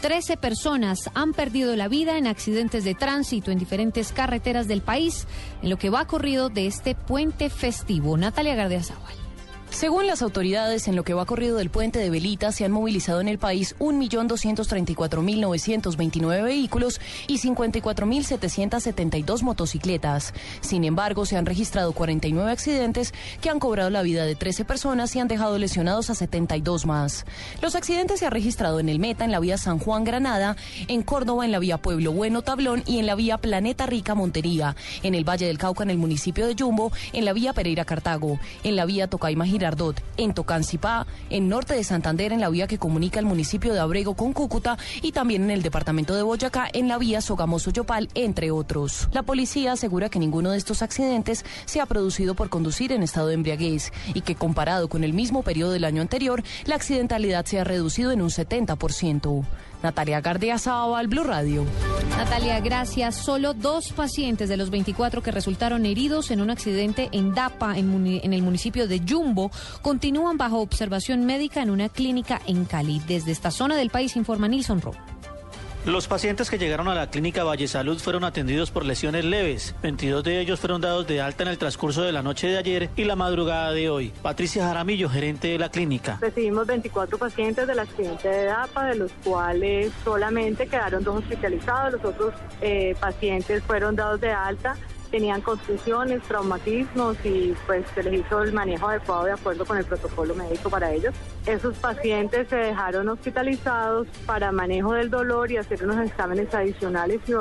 Trece personas han perdido la vida en accidentes de tránsito en diferentes carreteras del país en lo que va corrido de este puente festivo. Natalia Gardiazabal. Según las autoridades, en lo que va corrido del puente de Velita, se han movilizado en el país 1.234.929 vehículos y 54.772 motocicletas. Sin embargo, se han registrado 49 accidentes que han cobrado la vida de 13 personas y han dejado lesionados a 72 más. Los accidentes se han registrado en el Meta, en la vía San Juan Granada, en Córdoba, en la vía Pueblo Bueno Tablón y en la vía Planeta Rica Montería, en el Valle del Cauca, en el municipio de Yumbo, en la vía Pereira Cartago, en la vía Tocaima En Tocancipá, en norte de Santander, en la vía que comunica el municipio de Abrego con Cúcuta y también en el departamento de Boyacá, en la vía Sogamoso-Yopal, entre otros. La policía asegura que ninguno de estos accidentes se ha producido por conducir en estado de embriaguez y que comparado con el mismo periodo del año anterior, la accidentalidad se ha reducido en un 70%. Natalia Gardea al Blue Radio. Natalia, gracias. Solo dos pacientes de los 24 que resultaron heridos en un accidente en Dapa, en, el municipio de Yumbo, continúan bajo observación médica en una clínica en Cali. Desde esta zona del país informa Nilson Rowe. Los pacientes que llegaron a la clínica Valle Salud fueron atendidos por lesiones leves. 22 de ellos fueron dados de alta en el transcurso de la noche de ayer y la madrugada de hoy. Patricia Jaramillo, gerente de la clínica. Recibimos 24 pacientes del accidente de DAPA, de los cuales solamente quedaron dos hospitalizados. Los otros eh, pacientes fueron dados de alta tenían contusiones, traumatismos y pues se les hizo el manejo adecuado de acuerdo con el protocolo médico para ellos. Esos pacientes se dejaron hospitalizados para manejo del dolor y hacer unos exámenes adicionales y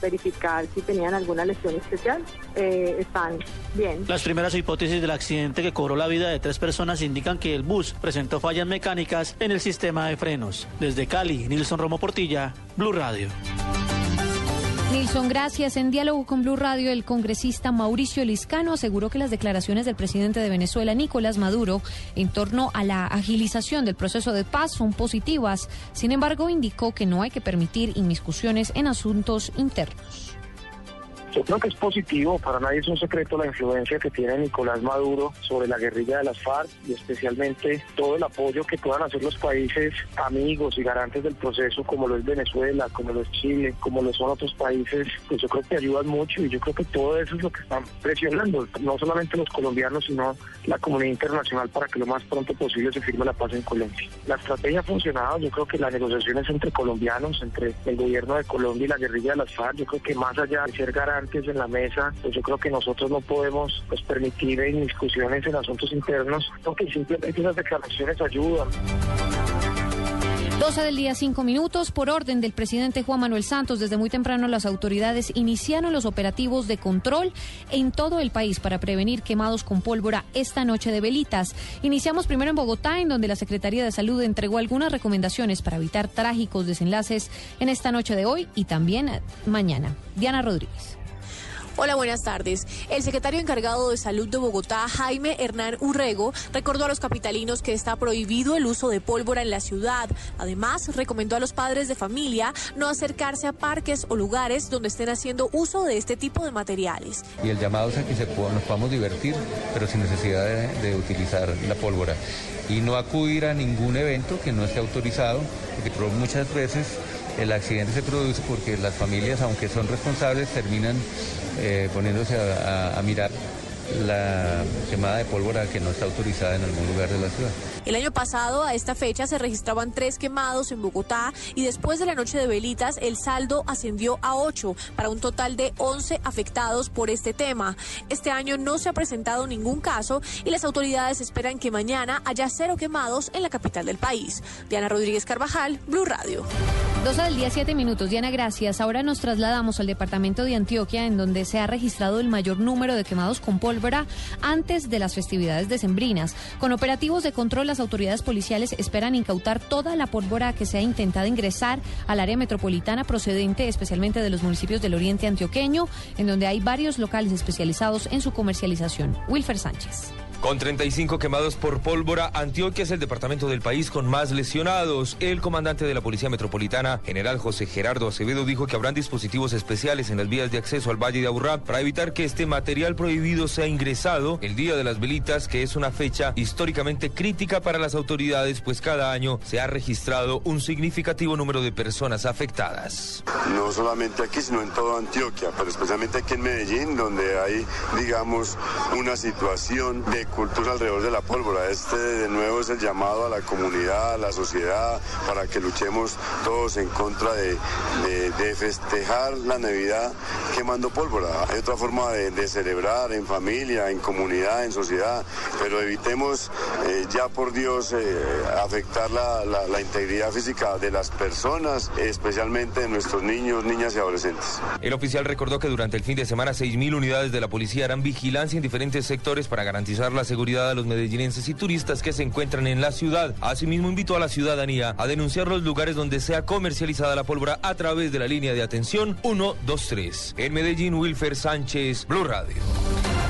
verificar si tenían alguna lesión especial. Eh, están bien. Las primeras hipótesis del accidente que cobró la vida de tres personas indican que el bus presentó fallas mecánicas en el sistema de frenos. Desde Cali, Nilson Romo Portilla, Blue Radio. Nilson, gracias. En diálogo con Blue Radio, el congresista Mauricio Liscano aseguró que las declaraciones del presidente de Venezuela, Nicolás Maduro, en torno a la agilización del proceso de paz son positivas. Sin embargo, indicó que no hay que permitir inmiscusiones en asuntos internos. Yo creo que es positivo, para nadie es un secreto la influencia que tiene Nicolás Maduro sobre la guerrilla de las FARC y especialmente todo el apoyo que puedan hacer los países amigos y garantes del proceso como lo es Venezuela, como lo es Chile, como lo son otros países, pues yo creo que ayudan mucho y yo creo que todo eso es lo que están presionando, no solamente los colombianos, sino la comunidad internacional para que lo más pronto posible se firme la paz en Colombia. La estrategia ha funcionado, yo creo que las negociaciones entre colombianos, entre el gobierno de Colombia y la guerrilla de las FARC, yo creo que más allá de ser garantes en la mesa, pues yo creo que nosotros no podemos pues, permitir discusiones en asuntos internos, porque simplemente esas declaraciones ayudan. 12 del día, 5 minutos. Por orden del presidente Juan Manuel Santos, desde muy temprano las autoridades iniciaron los operativos de control en todo el país para prevenir quemados con pólvora esta noche de velitas. Iniciamos primero en Bogotá, en donde la Secretaría de Salud entregó algunas recomendaciones para evitar trágicos desenlaces en esta noche de hoy y también mañana. Diana Rodríguez. Hola, buenas tardes. El secretario encargado de Salud de Bogotá, Jaime Hernán Urrego, recordó a los capitalinos que está prohibido el uso de pólvora en la ciudad. Además, recomendó a los padres de familia no acercarse a parques o lugares donde estén haciendo uso de este tipo de materiales. Y el llamado es a que nos podamos divertir, pero sin necesidad de, de utilizar la pólvora. Y no acudir a ningún evento que no esté autorizado, porque muchas veces el accidente se produce porque las familias, aunque son responsables, terminan eh, poniéndose a, mirar la quemada de pólvora que no está autorizada en algún lugar de la ciudad. El año pasado, a esta fecha, se registraban tres quemados en Bogotá y después de la noche de velitas, el saldo ascendió a ocho, para un total de 11 afectados por este tema. Este año no se ha presentado ningún caso y las autoridades esperan que mañana haya cero quemados en la capital del país. Diana Rodríguez Carvajal, Blue Radio. 12 del día, 7 minutos. Diana, gracias. Ahora nos trasladamos al departamento de Antioquia, en donde se ha registrado el mayor número de quemados con pólvora antes de las festividades decembrinas. Con operativos de control, las autoridades policiales esperan incautar toda la pólvora que se ha intentado ingresar al área metropolitana procedente especialmente de los municipios del oriente antioqueño, en donde hay varios locales especializados en su comercialización. Wilfer Sánchez. Con 35 quemados por pólvora, Antioquia es el departamento del país con más lesionados. El comandante de la Policía Metropolitana, general José Gerardo Acevedo, dijo que habrán dispositivos especiales en las vías de acceso al Valle de Aburrá para evitar que este material prohibido sea ingresado el Día de las Velitas, que es una fecha históricamente crítica para las autoridades, pues cada año se ha registrado un significativo número de personas afectadas. No solamente aquí, sino en toda Antioquia, pero especialmente aquí en Medellín, donde hay, digamos, una situación de cultura alrededor de la pólvora. Este de nuevo es el llamado a la comunidad, a la sociedad, para que luchemos todos en contra de, festejar la Navidad quemando pólvora. Hay otra forma de, celebrar en familia, en comunidad, en sociedad, pero evitemos eh, ya por Dios eh, afectar la, la integridad física de las personas, especialmente de nuestros niños, niñas y adolescentes. El oficial recordó que durante el fin de semana 6.000 unidades de la policía harán vigilancia en diferentes sectores para garantizar la seguridad a los medellinenses y turistas que se encuentran en la ciudad. Asimismo, invitó a la ciudadanía a denunciar los lugares donde sea comercializada la pólvora a través de la línea de atención 123. En Medellín, Wilfer Sánchez, Blue Radio.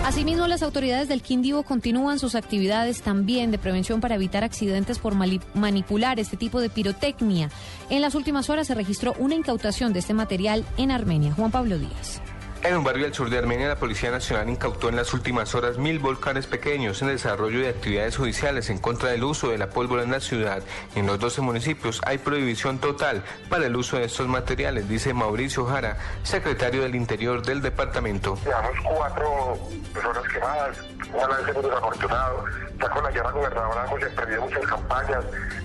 Asimismo, las autoridades del Quindío continúan sus actividades también de prevención para evitar accidentes por manipular este tipo de pirotecnia. En las últimas horas se registró una incautación de este material en Armenia. Juan Pablo Díaz. En un barrio del sur de Armenia, la Policía Nacional incautó en las últimas horas mil volcanes pequeños en desarrollo de actividades judiciales en contra del uso de la pólvora en la ciudad. En los 12 municipios hay prohibición total para el uso de estos materiales, dice Mauricio Jara, secretario del Interior del departamento. Llevamos cuatro personas quemadas, una vez hemos desafortunado. Ya con la guerra gobernadora hemos emprendido muchas campañas,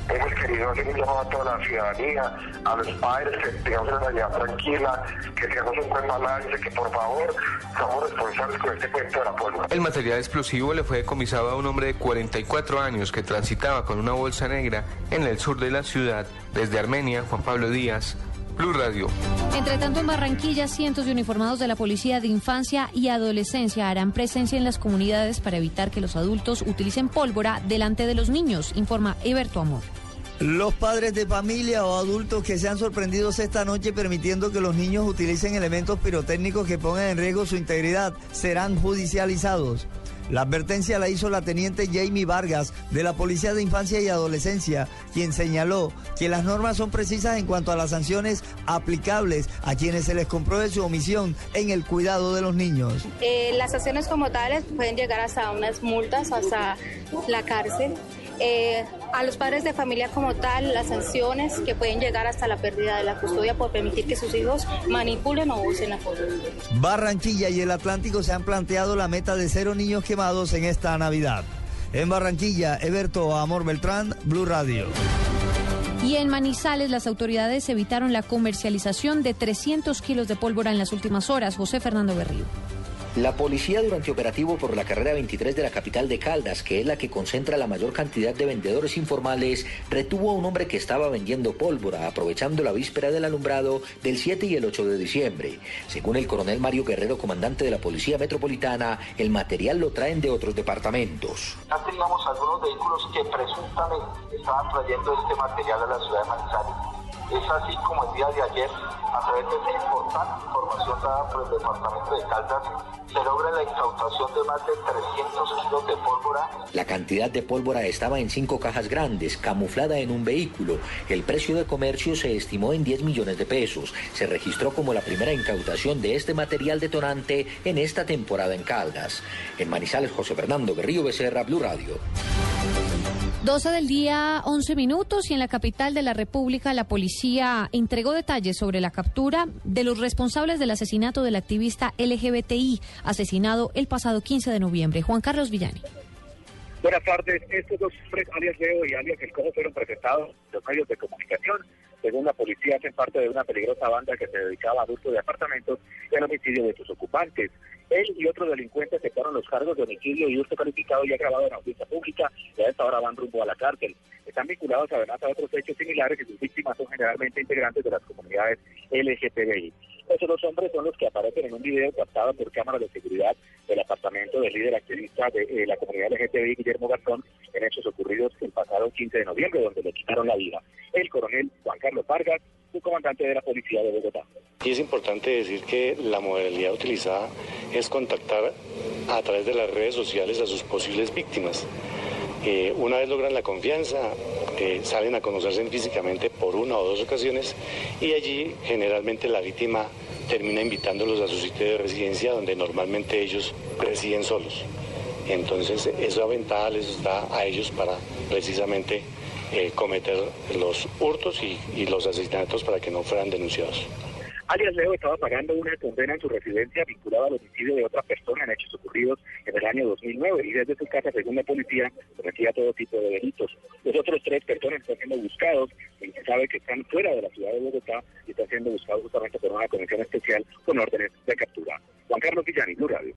hemos querido hacer un llamado a toda la ciudadanía, a los padres, que tengamos una Navidad tranquila, que tengamos un buen balance, que por favor somos responsables con este cuento de la pólvora. El material explosivo le fue decomisado a un hombre de 44 años que transitaba con una bolsa negra en el sur de la ciudad. Desde Armenia, Juan Pablo Díaz, Blue Radio. Entre tanto, en Barranquilla, cientos de uniformados de la Policía de Infancia y Adolescencia harán presencia en las comunidades para evitar que los adultos utilicen pólvora delante de los niños, informa Eberto Amor. Los padres de familia o adultos que sean sorprendidos esta noche permitiendo que los niños utilicen elementos pirotécnicos que pongan en riesgo su integridad serán judicializados. La advertencia la hizo la teniente Jamie Vargas de la Policía de Infancia y Adolescencia, quien señaló que las normas son precisas en cuanto a las sanciones aplicables a quienes se les compruebe su omisión en el cuidado de los niños. Eh, las sanciones como tales pueden llegar hasta unas multas, hasta la cárcel. Eh, a los padres de familia como tal las sanciones que pueden llegar hasta la pérdida de la custodia por permitir que sus hijos manipulen o usen la foto. Barranquilla y el Atlántico se han planteado la meta de cero niños quemados en esta Navidad. En Barranquilla, Eberto Amor Beltrán, Blue Radio. Y en Manizales las autoridades evitaron la comercialización de 300 kilos de pólvora en las últimas horas. José Fernando Berrío. La policía durante operativo por la carrera 23 de la capital de Caldas, que es la que concentra la mayor cantidad de vendedores informales, retuvo a un hombre que estaba vendiendo pólvora, aprovechando la víspera del alumbrado del 7 y el 8 de diciembre. Según el coronel Mario Guerrero, comandante de la Policía Metropolitana, el material lo traen de otros departamentos. Ya teníamos algunos vehículos que presuntamente estaban trayendo este material a la ciudad de Manizales es así como el día de ayer, a través de esa importante información dada por el Departamento de Caldas, se logra la incautación de más de 300 kilos de pólvora. La cantidad de pólvora estaba en cinco cajas grandes, camuflada en un vehículo. El precio de comercio se estimó en 10 millones de pesos. Se registró como la primera incautación de este material detonante en esta temporada en Caldas. En Manizales, José Fernando Berrío Becerra, Blue Radio. 12 del día, 11 minutos y en la capital de la República la policía entregó detalles sobre la captura de los responsables del asesinato del activista LGBTI asesinado el pasado 15 de noviembre. Juan Carlos Villani. Buenas tardes. Estos dos hombres, alias Leo y alias El Cojo, fueron presentados en los medios de comunicación según la policía, hacen parte de una peligrosa banda que se dedicaba a abuso de apartamentos y al homicidio de sus ocupantes. Él y otros delincuentes aceptaron los cargos de homicidio y uso calificado y agravado en audiencia pública y a esta hora van rumbo a la cárcel. Están vinculados además a otros hechos similares y sus víctimas son generalmente integrantes de las comunidades LGTBI. Esos dos hombres son los que aparecen en un video captado por cámaras de seguridad del apartamento del líder activista de eh, la comunidad LGTBI, Guillermo Garzón, en hechos ocurridos el pasado 15 de noviembre, donde le quitaron la vida. El coronel Juan Carlos Vargas, su comandante de la policía de Bogotá. Y es importante decir que la modalidad utilizada es contactar a través de las redes sociales a sus posibles víctimas. Una vez logran la confianza, eh, salen a conocerse físicamente por una o dos ocasiones y allí generalmente la víctima termina invitándolos a su sitio de residencia donde normalmente ellos residen solos. Entonces esa ventaja les da a ellos para precisamente eh, cometer los hurtos y los asesinatos para que no fueran denunciados. Alias Leo estaba pagando una condena en su residencia vinculada al homicidio de otra persona en hechos ocurridos en el año 2009 y desde su casa, según la policía, cometía todo tipo de delitos. Los otros tres personas están siendo buscados y se sabe que están fuera de la ciudad de Bogotá y están siendo buscados justamente por una comisión especial con órdenes de captura. Juan Carlos Villani, Blue Radio.